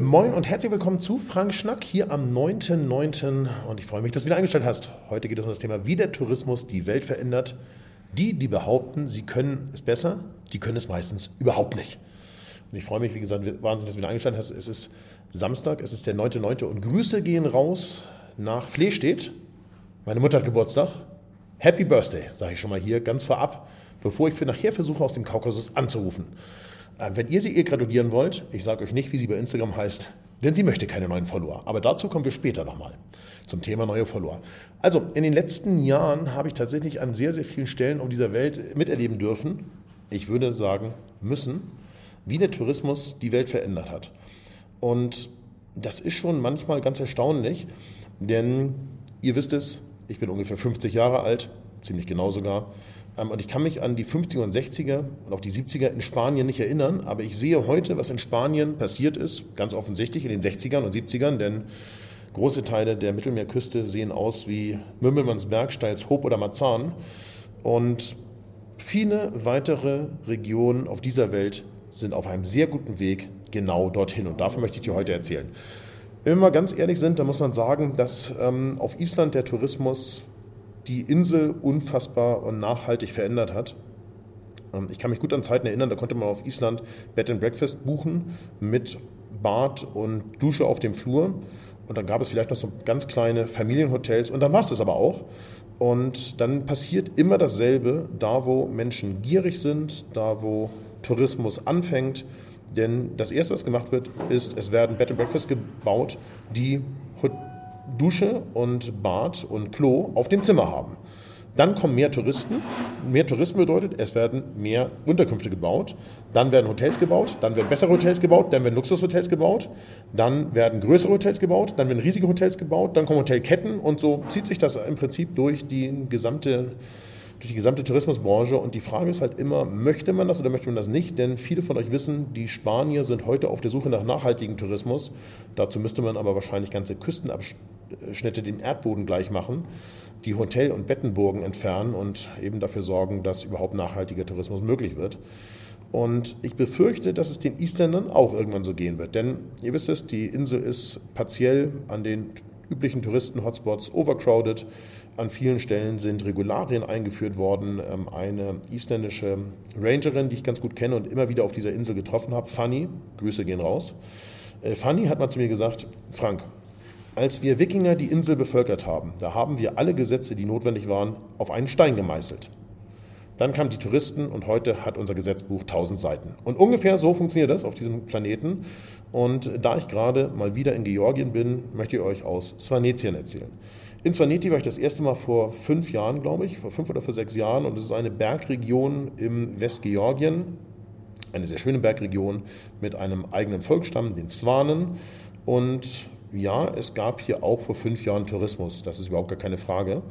Moin und herzlich willkommen zu Frank Schnack hier am 9.9. Und ich freue mich, dass du wieder eingestellt hast. Heute geht es um das Thema, wie der Tourismus die Welt verändert. Die, die behaupten, sie können es besser, die können es meistens überhaupt nicht. Und ich freue mich, wie gesagt, wahnsinnig, dass du wieder eingestellt hast. Es ist Samstag, es ist der 9.9. und Grüße gehen raus nach Flehstedt. Meine Mutter hat Geburtstag. Happy Birthday, sage ich schon mal hier ganz vorab, bevor ich für nachher versuche, aus dem Kaukasus anzurufen. Ähm, wenn ihr sie ihr gratulieren wollt, ich sage euch nicht, wie sie bei Instagram heißt, denn sie möchte keine neuen Follower. Aber dazu kommen wir später nochmal zum Thema neue Follower. Also, in den letzten Jahren habe ich tatsächlich an sehr, sehr vielen Stellen auf dieser Welt miterleben dürfen, ich würde sagen müssen, wie der Tourismus die Welt verändert hat. Und das ist schon manchmal ganz erstaunlich, denn ihr wisst es, ich bin ungefähr 50 Jahre alt, ziemlich genau sogar. Ähm, und ich kann mich an die 50er und 60er und auch die 70er in Spanien nicht erinnern, aber ich sehe heute, was in Spanien passiert ist, ganz offensichtlich in den 60ern und 70ern, denn große Teile der Mittelmeerküste sehen aus wie Mümmelmannsberg, Steilshoop oder Marzahn. Und viele weitere Regionen auf dieser Welt sind auf einem sehr guten Weg genau dorthin. Und davon möchte ich dir heute erzählen. Wenn wir mal ganz ehrlich sind, dann muss man sagen, dass ähm, auf Island der Tourismus die Insel unfassbar und nachhaltig verändert hat. Ähm, ich kann mich gut an Zeiten erinnern, da konnte man auf Island Bed and Breakfast buchen mit Bad und Dusche auf dem Flur. Und dann gab es vielleicht noch so ganz kleine Familienhotels und dann war es das aber auch. Und dann passiert immer dasselbe, da wo Menschen gierig sind, da wo Tourismus anfängt. Denn das Erste, was gemacht wird, ist, es werden Bed and Breakfast gebaut, die Dusche und Bad und Klo auf dem Zimmer haben. Dann kommen mehr Touristen. Mehr Touristen bedeutet, es werden mehr Unterkünfte gebaut. Dann werden Hotels gebaut, dann werden bessere Hotels gebaut, dann werden Luxushotels gebaut, dann werden größere Hotels gebaut, dann werden riesige Hotels gebaut, dann kommen Hotelketten und so zieht sich das im Prinzip durch die gesamte durch die gesamte Tourismusbranche. Und die Frage ist halt immer, möchte man das oder möchte man das nicht? Denn viele von euch wissen, die Spanier sind heute auf der Suche nach nachhaltigem Tourismus. Dazu müsste man aber wahrscheinlich ganze Küstenabschnitte dem Erdboden gleich machen, die Hotel- und Bettenburgen entfernen und eben dafür sorgen, dass überhaupt nachhaltiger Tourismus möglich wird. Und ich befürchte, dass es den Isländern auch irgendwann so gehen wird. Denn ihr wisst es, die Insel ist partiell an den üblichen Touristen-Hotspots overcrowded. An vielen Stellen sind Regularien eingeführt worden. Ähm, eine isländische Rangerin, die ich ganz gut kenne und immer wieder auf dieser Insel getroffen habe, Fanny, Grüße gehen raus. Äh, Fanny hat mal zu mir gesagt, Frank, als wir Wikinger die Insel bevölkert haben, da haben wir alle Gesetze, die notwendig waren, auf einen Stein gemeißelt. Dann kamen die Touristen und heute hat unser Gesetzbuch 1000 Seiten. Und ungefähr so funktioniert das auf diesem Planeten. Und da ich gerade mal wieder in Georgien bin, möchte ich euch aus Svanetien erzählen. In Svaneti war ich das erste Mal vor fünf Jahren, glaube ich, vor fünf oder vor sechs Jahren. Und es ist eine Bergregion im Westgeorgien, eine sehr schöne Bergregion mit einem eigenen Volksstamm, den Zwanen. Und ja, es gab hier auch vor fünf Jahren Tourismus. Das ist überhaupt gar keine Frage.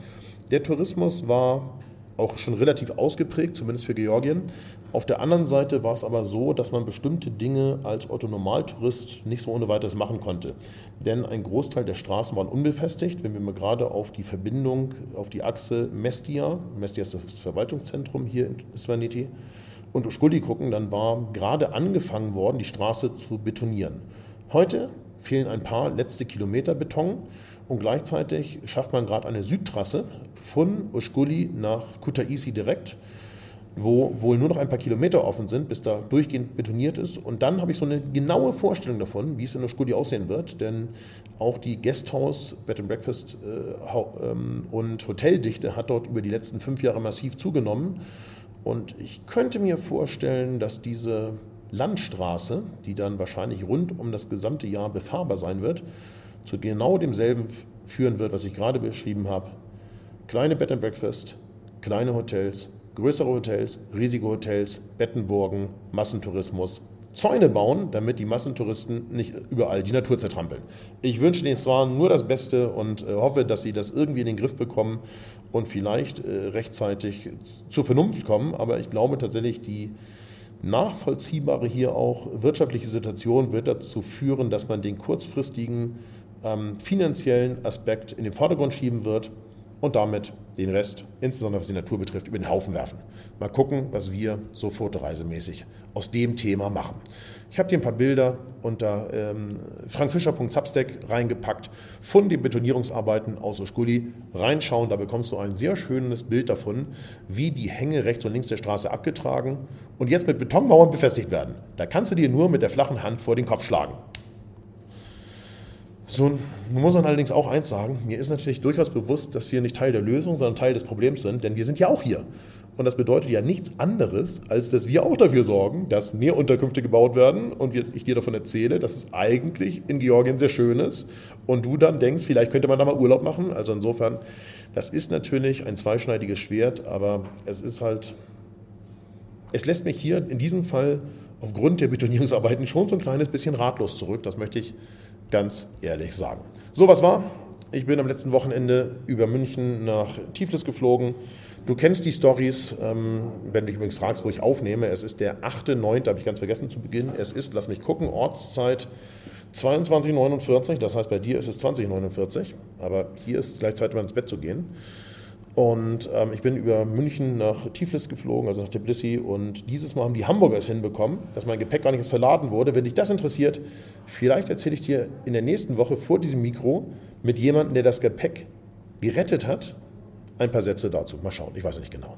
Der Tourismus war auch schon relativ ausgeprägt, zumindest für Georgien. Auf der anderen Seite war es aber so, dass man bestimmte Dinge als Otto-Normaltourist nicht so ohne weiteres machen konnte. Denn ein Großteil der Straßen waren unbefestigt. Wenn wir mal gerade auf die Verbindung, auf die Achse Mestia, Mestia ist das Verwaltungszentrum hier in Svaneti, und Uschkuli gucken, dann war gerade angefangen worden, die Straße zu betonieren. Heute fehlen ein paar letzte Kilometer Beton und gleichzeitig schafft man gerade eine Südtrasse von Uschkuli nach Kutaisi direkt, wo wohl nur noch ein paar Kilometer offen sind, bis da durchgehend betoniert ist. Und dann habe ich so eine genaue Vorstellung davon, wie es in Uschkuli aussehen wird, denn auch die Guesthouse, Bed and Breakfast äh, ähm, und Hoteldichte hat dort über die letzten fünf Jahre massiv zugenommen. Und ich könnte mir vorstellen, dass diese Landstraße, die dann wahrscheinlich rund um das gesamte Jahr befahrbar sein wird, zu genau demselben führen wird, was ich gerade beschrieben habe. Kleine Bed and Breakfast, kleine Hotels, größere Hotels, riesige Hotels, Bettenburgen, Massentourismus, Zäune bauen, damit die Massentouristen nicht überall die Natur zertrampeln. Ich wünsche den zwar nur das Beste und äh, hoffe, dass sie das irgendwie in den Griff bekommen und vielleicht äh, rechtzeitig zur Vernunft kommen, aber ich glaube tatsächlich, die nachvollziehbare hier auch. Wirtschaftliche Situation wird dazu führen, dass man den kurzfristigen ähm, finanziellen Aspekt in den Vordergrund schieben wird und damit den Rest, insbesondere was die Natur betrifft, über den Haufen werfen. Mal gucken, was wir so fotoreisemäßig aus dem Thema machen. Ich habe dir ein paar Bilder unter ähm, frankfischer.substack reingepackt von den Betonierungsarbeiten aus Oschguli. Reinschauen, da bekommst du ein sehr schönes Bild davon, wie die Hänge rechts und links der Straße abgetragen und jetzt mit Betonmauern befestigt werden. Da kannst du dir nur mit der flachen Hand vor den Kopf schlagen. So, nun muss man allerdings auch eins sagen, mir ist natürlich durchaus bewusst, dass wir nicht Teil der Lösung, sondern Teil des Problems sind, denn wir sind ja auch hier. Und das bedeutet ja nichts anderes, als dass wir auch dafür sorgen, dass mehr Unterkünfte gebaut werden und ich dir davon erzähle, dass es eigentlich in Georgien sehr schön ist und du dann denkst, vielleicht könnte man da mal Urlaub machen. Also insofern, das ist natürlich ein zweischneidiges Schwert, aber es ist halt, es lässt mich hier in diesem Fall aufgrund der Betonierungsarbeiten schon so ein kleines bisschen ratlos zurück. Das möchte ich ganz ehrlich sagen. So, was war? Ich bin am letzten Wochenende über München nach Tiflis geflogen. Du kennst die Stories, ähm, wenn du dich übrigens fragst, wo ich aufnehme. Es ist der 8.9., habe ich ganz vergessen zu beginnen. Es ist, lass mich gucken, Ortszeit 22.49, das heißt bei dir ist es 20.49, aber hier ist es gleich Zeit, um ins Bett zu gehen. Und ähm, ich bin über München nach Tiflis geflogen, also nach Tbilisi. Und dieses Mal haben die Hamburger es hinbekommen, dass mein Gepäck gar nicht erst verladen wurde. Wenn dich das interessiert, vielleicht erzähle ich dir in der nächsten Woche vor diesem Mikro mit jemandem, der das Gepäck gerettet hat, ein paar Sätze dazu. Mal schauen, ich weiß nicht genau.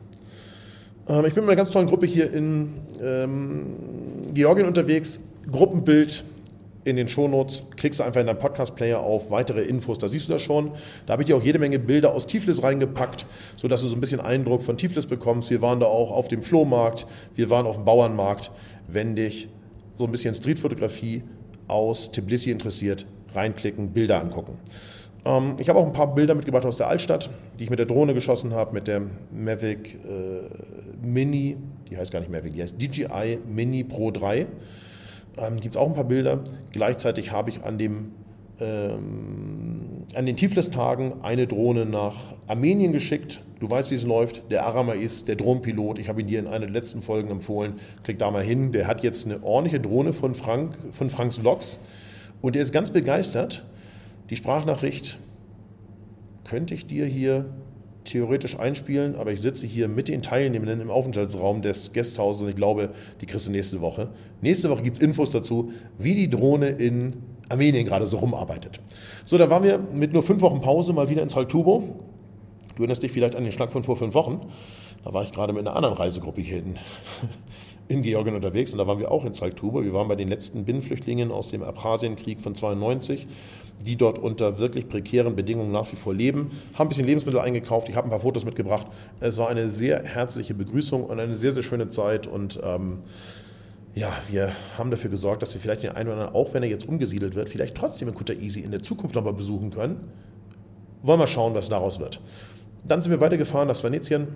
Ähm, ich bin mit einer ganz tollen Gruppe hier in ähm, Georgien unterwegs. Gruppenbild in den Shownotes, klickst du einfach in deinen Podcast-Player auf weitere Infos, da siehst du das schon. Da habe ich dir auch jede Menge Bilder aus Tiflis reingepackt, sodass du so ein bisschen Eindruck von Tiflis bekommst. Wir waren da auch auf dem Flohmarkt, wir waren auf dem Bauernmarkt. Wenn dich so ein bisschen Streetfotografie aus Tbilisi interessiert, reinklicken, Bilder angucken. Ähm, ich habe auch ein paar Bilder mitgebracht aus der Altstadt, die ich mit der Drohne geschossen habe, mit der Mavic äh, Mini, die heißt gar nicht Mavic, die heißt DJI Mini Pro 3 ähm, gibt es auch ein paar Bilder. Gleichzeitig habe ich an, dem, ähm, an den Tiflis-Tagen eine Drohne nach Armenien geschickt. Du weißt, wie es läuft. Der Aramais, der Drohnenpilot, ich habe ihn dir in einer der letzten Folgen empfohlen. Klick da mal hin. Der hat jetzt eine ordentliche Drohne von, Frank, von Franks Vlogs und der ist ganz begeistert. Die Sprachnachricht könnte ich dir hier theoretisch einspielen, aber ich sitze hier mit den Teilnehmenden im Aufenthaltsraum des Gasthauses und ich glaube, die kriegst du nächste Woche. Nächste Woche gibt es Infos dazu, wie die Drohne in Armenien gerade so rumarbeitet. So, da waren wir mit nur fünf Wochen Pause mal wieder in Saltubo. Du erinnerst dich vielleicht an den Schlag von vor fünf Wochen. Da war ich gerade mit einer anderen Reisegruppe hier in, in Georgien unterwegs und da waren wir auch in Saltubo. Wir waren bei den letzten Binnenflüchtlingen aus dem Abchasienkrieg von 92 die dort unter wirklich prekären Bedingungen nach wie vor leben. Haben ein bisschen Lebensmittel eingekauft, ich habe ein paar Fotos mitgebracht. Es war eine sehr herzliche Begrüßung und eine sehr, sehr schöne Zeit und ähm, ja, wir haben dafür gesorgt, dass wir vielleicht den einen oder anderen, auch wenn er jetzt umgesiedelt wird, vielleicht trotzdem in Kuta Easy in der Zukunft nochmal besuchen können. Wollen wir schauen, was daraus wird. Dann sind wir weitergefahren nach Venetien,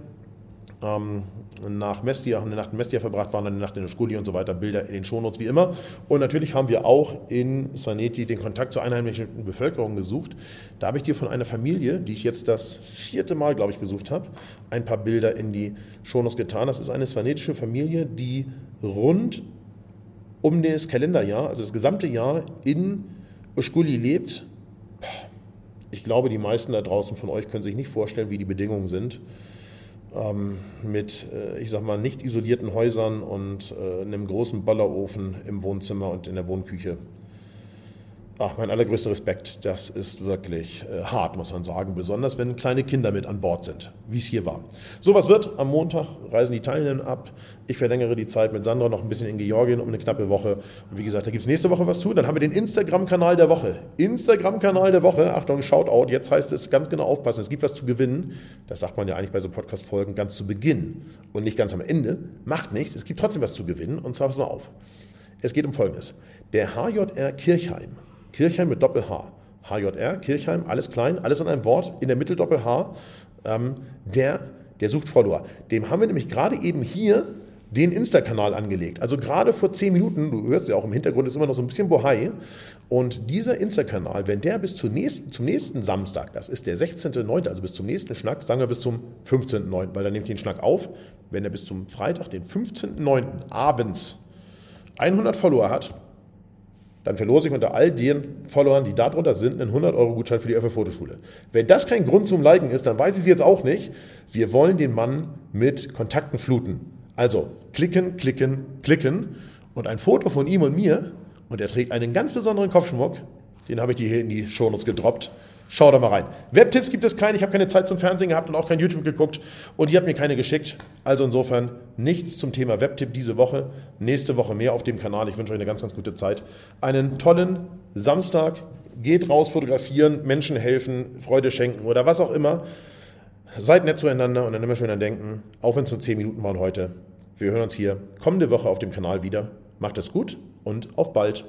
ähm, nach Mestia, haben eine Nacht in Mestia verbracht, waren eine Nacht in der Skuli und so weiter, Bilder in den Shownotes wie immer. Und natürlich haben wir auch in Svaneti den Kontakt zur einheimischen Bevölkerung gesucht. Da habe ich dir von einer Familie, die ich jetzt das vierte Mal, glaube ich, besucht habe, ein paar Bilder in die Shownotes getan. Das ist eine svanetische Familie, die rund um das Kalenderjahr, also das gesamte Jahr in Uskuli lebt. Ich glaube, die meisten da draußen von euch können sich nicht vorstellen, wie die Bedingungen sind mit, äh, ich sag mal, nicht isolierten Häusern und äh, einem großen Ballerofen im Wohnzimmer und in der Wohnküche. Ach, mein allergrößter Respekt, das ist wirklich äh, hart, muss man sagen, besonders wenn kleine Kinder mit an Bord sind, wie es hier war. So was wird, am Montag reisen die Teilnehmer ab. Ich verlängere die Zeit mit Sandra noch ein bisschen in Georgien um eine knappe Woche. Und wie gesagt, da gibt es nächste Woche was zu. Dann haben wir den Instagram-Kanal der Woche. Instagram-Kanal der Woche, Achtung, Shoutout, jetzt heißt es ganz genau aufpassen, es gibt was zu gewinnen. Das sagt man ja eigentlich bei so Podcast-Folgen ganz zu Beginn und nicht ganz am Ende. Macht nichts, es gibt trotzdem was zu gewinnen und zwar pass mal auf. Es geht um Folgendes. Der HJR Kirchheim Kirchheim mit Doppel-H. HJR, Kirchheim, alles klein, alles in einem Wort, in der Mitte Doppel-H. Ähm, der, der sucht Follower. Dem haben wir nämlich gerade eben hier den Insta-Kanal angelegt. Also gerade vor zehn Minuten, du hörst ja auch im Hintergrund, ist immer noch so ein bisschen Bohai. Und dieser Insta-Kanal, wenn der bis zum nächsten, zum nächsten Samstag, das ist der 16.09., also bis zum nächsten Schnack, sagen wir bis zum 15.09., weil dann nehme ich den Schnack auf, wenn er bis zum Freitag, den 15.09. abends 100 Follower hat, dann verlose ich unter all den Followern, die da drunter sind, einen 100-Euro-Gutschein für die Öffe Fotoschule. Wenn das kein Grund zum Liken ist, dann weiß ich es jetzt auch nicht. Wir wollen den Mann mit Kontakten fluten. Also klicken, klicken, klicken und ein Foto von ihm und mir und er trägt einen ganz besonderen Kopfschmuck. Den habe ich dir hier in die Shownotes gedroppt. Schau da mal rein. Webtipps gibt es keine. Ich habe keine Zeit zum Fernsehen gehabt und auch kein YouTube geguckt. Und ihr habt mir keine geschickt. Also insofern nichts zum Thema Webtipp diese Woche. Nächste Woche mehr auf dem Kanal. Ich wünsche euch eine ganz, ganz gute Zeit. Einen tollen Samstag. Geht raus, fotografieren, Menschen helfen, Freude schenken oder was auch immer. Seid nett zueinander und dann immer schön an denken. Auch wenn es nur 10 Minuten waren heute. Wir hören uns hier kommende Woche auf dem Kanal wieder. Macht es gut und auf bald.